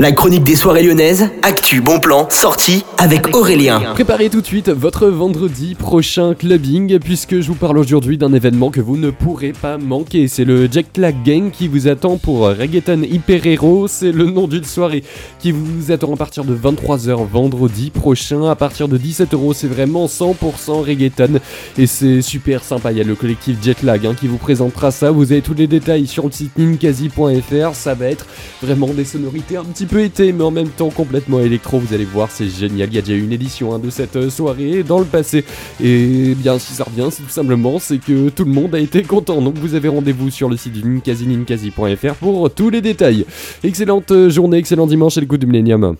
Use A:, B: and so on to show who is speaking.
A: La chronique des soirées lyonnaises, actu, bon plan, sortie avec Aurélien.
B: Préparez tout de suite votre vendredi prochain clubbing puisque je vous parle aujourd'hui d'un événement que vous ne pourrez pas manquer. C'est le Jack Lag Gang qui vous attend pour Reggaeton Hyper Hero. C'est le nom d'une soirée qui vous attend à partir de 23h vendredi prochain. À partir de 17 euros, c'est vraiment 100% reggaeton et c'est super sympa. Il y a le collectif Jetlag hein, qui vous présentera ça. Vous avez tous les détails sur le site ninkasi.fr. Ça va être vraiment des sonorités un petit peu été, mais en même temps complètement électro. Vous allez voir, c'est génial. Il y a déjà eu une édition hein, de cette euh, soirée dans le passé. Et bien, si ça revient, c'est tout simplement, c'est que tout le monde a été content. Donc vous avez rendez-vous sur le site du ninkasi, ninkasi.fr pour tous les détails. Excellente euh, journée, excellent dimanche et le coup du millénium.